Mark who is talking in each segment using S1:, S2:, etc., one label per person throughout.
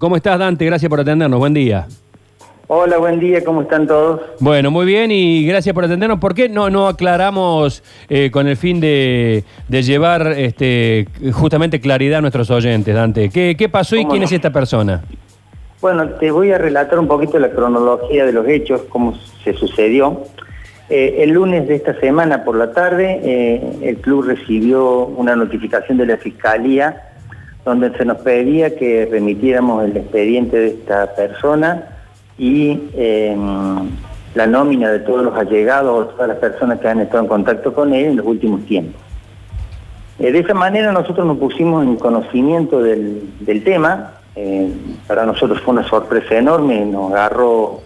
S1: ¿Cómo estás, Dante? Gracias por atendernos. Buen día.
S2: Hola, buen día, ¿cómo están todos?
S1: Bueno, muy bien y gracias por atendernos. ¿Por qué no, no aclaramos eh, con el fin de, de llevar este, justamente claridad a nuestros oyentes, Dante? ¿Qué, qué pasó y
S2: ¿Cómo
S1: quién
S2: no?
S1: es esta persona?
S2: Bueno, te voy a relatar un poquito la cronología de los hechos, cómo se sucedió. Eh, el lunes de esta semana por la tarde, eh, el club recibió una notificación de la Fiscalía donde se nos pedía que remitiéramos el expediente de esta persona y eh, la nómina de todos los allegados o todas las personas que han estado en contacto con él en los últimos tiempos. Eh, de esa manera nosotros nos pusimos en conocimiento del, del tema. Eh, para nosotros fue una sorpresa enorme, nos agarró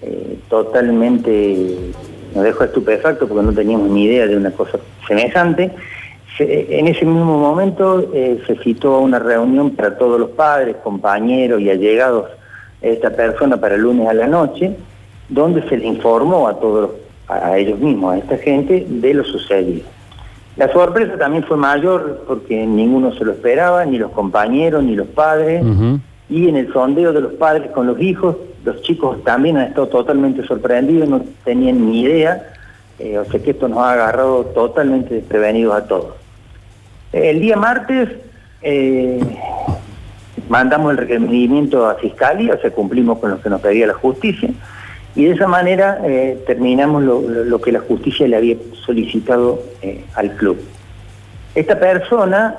S2: eh, totalmente, nos dejó estupefacto porque no teníamos ni idea de una cosa semejante. Se- en ese mismo momento eh, se citó una reunión para todos los padres, compañeros y allegados de esta persona para el lunes a la noche, donde se le informó a todos, a ellos mismos, a esta gente, de lo sucedido. La sorpresa también fue mayor porque ninguno se lo esperaba, ni los compañeros, ni los padres. Y en el sondeo de los padres con los hijos, los chicos también han estado totalmente sorprendidos, no tenían ni idea. eh, o sea que esto nos ha agarrado totalmente desprevenidos a todos. El día martes eh, mandamos el requerimiento a Fiscalía, o sea, cumplimos con lo que nos pedía la justicia, y de esa manera eh, terminamos lo, que la justicia le había solicitado eh, al club. Esta persona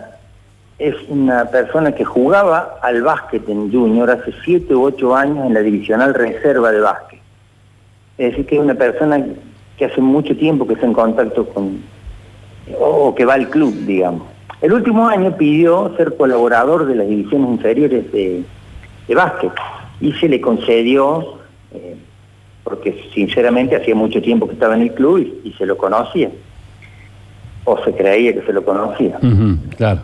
S2: es una persona que jugaba al básquet en Junior hace 7 u 8 años en la divisional reserva de básquet. Es decir, que es una persona que hace mucho tiempo que está en contacto con, o que va al club, digamos. El último año pidió ser colaborador de las divisiones inferiores de, de básquet y se le concedió, eh, porque sinceramente hacía mucho tiempo que estaba en el club y, y se lo conocía, o se creía que se lo conocía.
S1: Claro.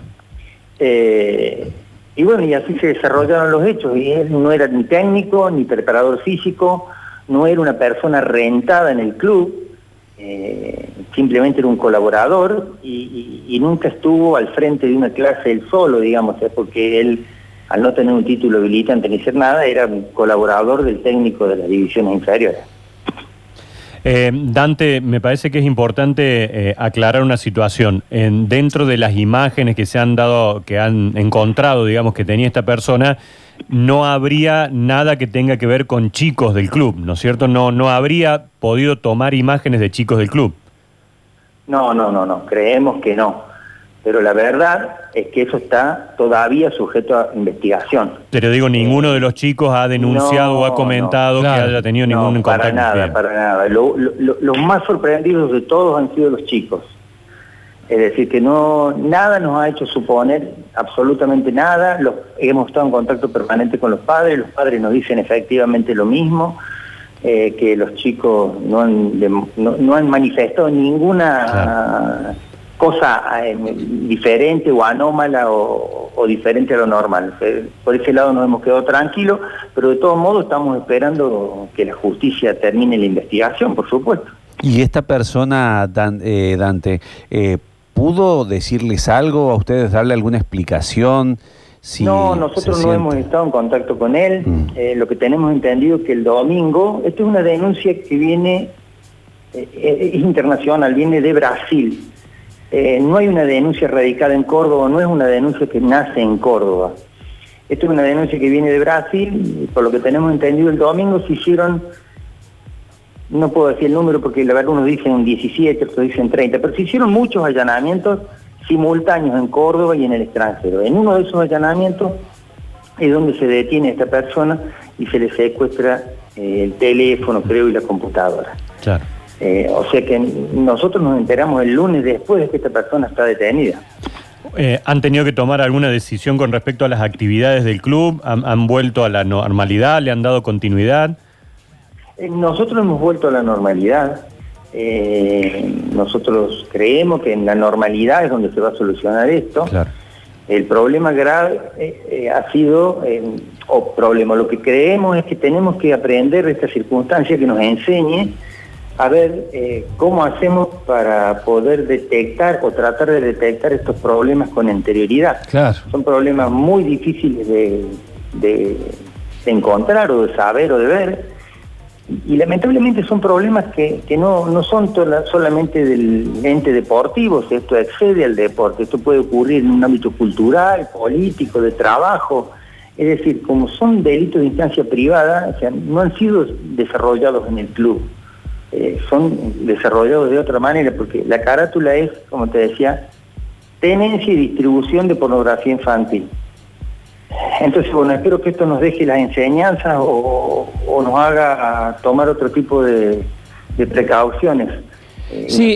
S2: Eh, y bueno, y así se desarrollaron los hechos. Y él no era ni técnico, ni preparador físico, no era una persona rentada en el club, eh, simplemente era un colaborador y, nunca estuvo al frente de una clase él solo, digamos, ¿eh? porque él, al no tener un título habilitante ni ser nada, era un colaborador del técnico de las divisiones inferiores.
S1: Eh, Dante, me parece que es importante eh, aclarar una situación. En, dentro de las imágenes que se han dado, que han encontrado, digamos, que tenía esta persona, no habría nada que tenga que ver con chicos del club, ¿no es cierto? No, no habría podido tomar imágenes de chicos del club.
S2: No, no, no, no, creemos que no. Pero la verdad es que eso está todavía sujeto a investigación.
S1: Pero digo, ninguno de los chicos ha denunciado
S2: No,
S1: o ha comentado
S2: no.
S1: que haya tenido ningún
S2: no,
S1: contacto.
S2: para nada,
S1: Bien.
S2: para nada. Lo- lo- lo- los más sorprendidos de todos han sido los chicos. Es decir, que no nada nos ha hecho suponer absolutamente nada. Los- hemos estado en contacto permanente con los padres. Los padres nos dicen efectivamente lo mismo, eh, que los chicos no han, dem- no, no han manifestado ninguna
S1: Claro.
S2: Cosa eh, diferente o anómala o, o diferente a lo normal. Eh, Por ese lado nos hemos quedado tranquilos, pero de todos modos estamos esperando que la justicia termine la investigación, por supuesto.
S3: ¿Y esta persona, Dan- eh, Dante, eh, pudo decirles algo a ustedes, darle alguna explicación? Si
S2: no, nosotros no hemos estado en contacto con él.
S3: Mm.
S2: Lo que tenemos entendido es que el domingo, esto es una denuncia que viene, es internacional, viene de Brasil. Eh, no hay una denuncia radicada en Córdoba, no es una denuncia que nace en Córdoba. Esto es una denuncia que viene de Brasil, y por lo que tenemos entendido el domingo se hicieron, no puedo decir el número porque la verdad unos dicen 17, otros dicen 30, pero se hicieron muchos allanamientos simultáneos en Córdoba y en el extranjero. En uno de esos allanamientos es donde se detiene a esta persona y se le secuestra eh, el teléfono, creo, y la computadora. Eh, o sea que nosotros nos enteramos el lunes después de que esta persona está detenida.
S1: Eh, ¿Han tenido que tomar alguna decisión con respecto a las actividades del club? ¿Han, han vuelto a la normalidad? ¿Le han dado continuidad?
S2: Eh, Nosotros hemos vuelto a la normalidad. Eh, nosotros creemos que en la normalidad es donde se va a solucionar esto.
S1: Claro.
S2: El problema grave eh, eh, ha sido, o problema, lo que creemos es que tenemos que aprender de esta circunstancia que nos enseñe a ver eh, cómo hacemos para poder detectar o tratar de detectar estos problemas con anterioridad.
S1: Claro.
S2: Son problemas muy difíciles de, de, encontrar o de saber o de ver. Y, lamentablemente son problemas que, no, no son solamente del ente deportivo, esto excede al deporte, esto puede ocurrir en un ámbito cultural, político, de trabajo. Es decir, como son delitos de instancia privada, o sea, no han sido desarrollados en el club, eh, son desarrollados de otra manera, porque la carátula es, como te decía, tenencia y distribución de pornografía infantil. Entonces, bueno, espero que esto nos deje las enseñanzas o, nos haga tomar otro tipo de, precauciones.
S1: Eh, sí,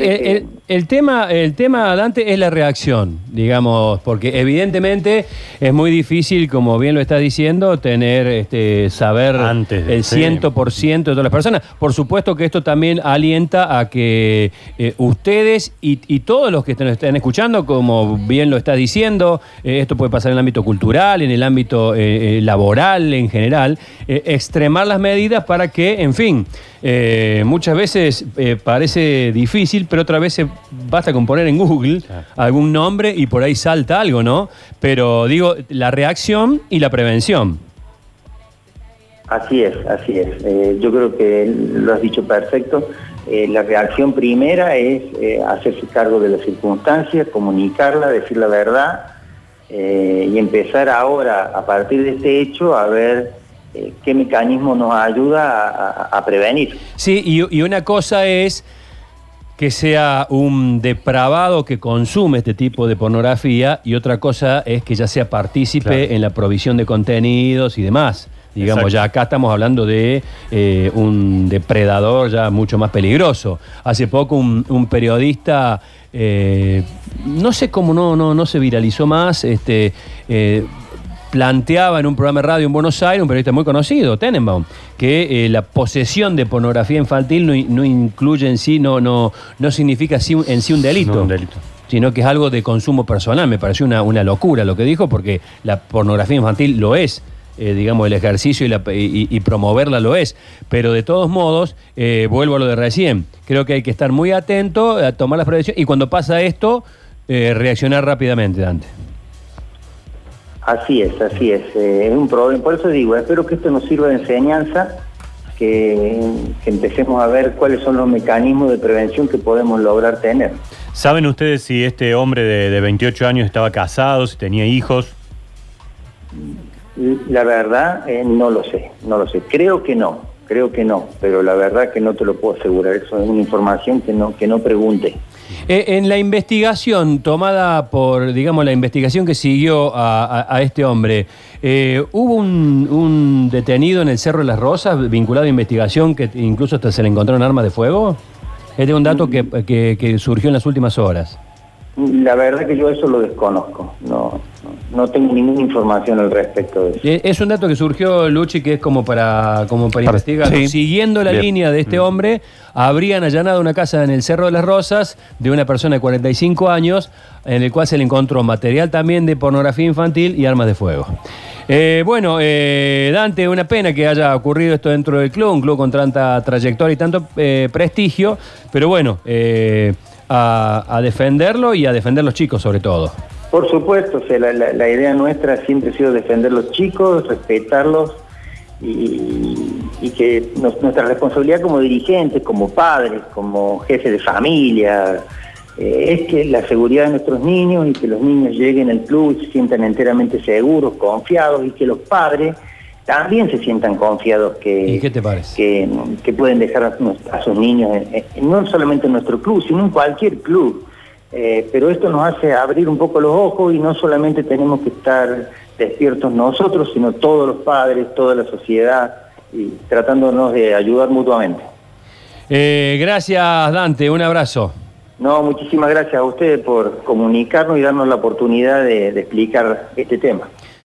S1: el tema, el tema, Dante, es la reacción, digamos, porque evidentemente es muy difícil, como bien lo estás diciendo, tener, este, saber Antes el 100% de todas las personas. Por supuesto que esto también alienta a que eh, ustedes y, todos los que estén escuchando, como bien lo estás diciendo, eh, esto puede pasar en el ámbito cultural, en el ámbito eh, laboral en general, extremar las medidas para que, en fin, muchas veces parece difícil, pero otras veces basta con poner en Google algún nombre y por ahí salta algo, ¿no? Pero digo, la reacción y la prevención.
S2: Así es, así es. Eh, yo creo que lo has dicho perfecto. Eh, la reacción primera es eh, hacerse cargo de las circunstancias, comunicarla, decir la verdad y empezar ahora, a partir de este hecho, a ver qué mecanismo nos ayuda a, prevenir.
S1: Sí, y una cosa es que sea un depravado que consume este tipo de pornografía y otra cosa es que ya sea partícipe en la provisión de contenidos y demás. Digamos, ya acá estamos hablando de eh, un depredador ya mucho más peligroso. Hace poco un, periodista, eh, no sé cómo no, no, no se viralizó más, este, eh, planteaba en un programa de radio en Buenos Aires, un periodista muy conocido, Tenenbaum, que eh, la posesión de pornografía infantil no, incluye en sí, no, no, no significa en sí un delito. Sino que es algo de consumo personal. Me pareció una, una locura lo que dijo, porque la pornografía infantil lo es. Eh, digamos, el ejercicio y, promoverla lo es. Pero de todos modos, eh, vuelvo a lo de recién, creo que hay que estar muy atento a tomar las prevenciones y cuando pasa esto, reaccionar rápidamente, Dante.
S2: Así es, así es. Eh, es un problema. Por eso digo, espero que esto nos sirva de enseñanza, que, empecemos a ver cuáles son los mecanismos de prevención que podemos lograr tener.
S1: ¿Saben ustedes si este hombre de, 28 años estaba casado, si tenía hijos?
S2: La verdad, eh, no lo sé, no lo sé. Creo que no, creo que no, pero la verdad que no te lo puedo asegurar. Eso es una información que no, que no pregunte.
S1: Eh, en la investigación tomada por, digamos, la investigación que siguió a, este hombre, eh, ¿hubo un, detenido en el Cerro de las Rosas vinculado a investigación que incluso hasta se le encontraron armas de fuego? Este es un dato que surgió en las últimas horas.
S2: La verdad que yo eso lo desconozco, no, no tengo ninguna información al respecto de eso.
S1: Eh, es un dato que surgió, Luchi, que es como para, como para, investigar. Siguiendo la línea de este mm. hombre, habrían allanado una casa en el Cerro de las Rosas de una persona de 45 años, en el cual se le encontró material también de pornografía infantil y armas de fuego. Eh, bueno, eh, Dante, una pena que haya ocurrido esto dentro del club, un club con tanta trayectoria y tanto prestigio, pero bueno, a, defenderlo y a defender los chicos sobre todo.
S2: Por supuesto, la, idea nuestra siempre ha sido defender los chicos, respetarlos y, que nuestra responsabilidad como dirigentes, como padres, como jefes de familia, eh, es que la seguridad de nuestros niños y que los niños lleguen al club y se sientan enteramente seguros, confiados y que los padres también se sientan confiados que, que, pueden dejar a, sus niños, no solamente en nuestro club, sino en cualquier club. Eh, pero esto nos hace abrir un poco los ojos y no solamente tenemos que estar despiertos nosotros, sino todos los padres, toda la sociedad, y tratándonos de ayudar mutuamente.
S1: Eh, gracias Dante, un abrazo.
S2: No, muchísimas gracias a ustedes por comunicarnos y darnos la oportunidad de explicar este tema.